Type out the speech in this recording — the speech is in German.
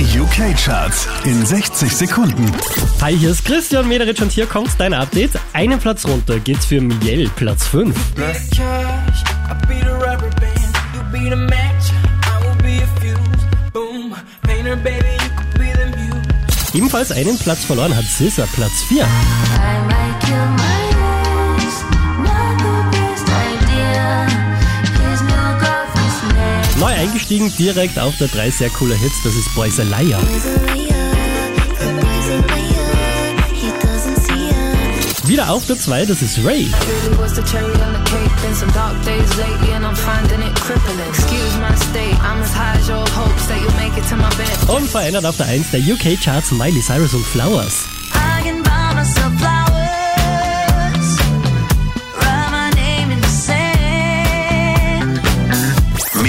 Die UK-Charts in 60 Sekunden. Hi, hier ist Christian Mederitsch und hier kommt dein Update. Einen Platz runter geht's für Miel, Platz 5. Ebenfalls einen Platz verloren hat Scissor, Platz 4. Neu eingestiegen, direkt auf der 3 sehr cooler Hits, das ist Boys a Liar. Wieder auf der 2, das ist Ray. Und verändert auf der 1 der UK Charts Miley Cyrus und Flowers.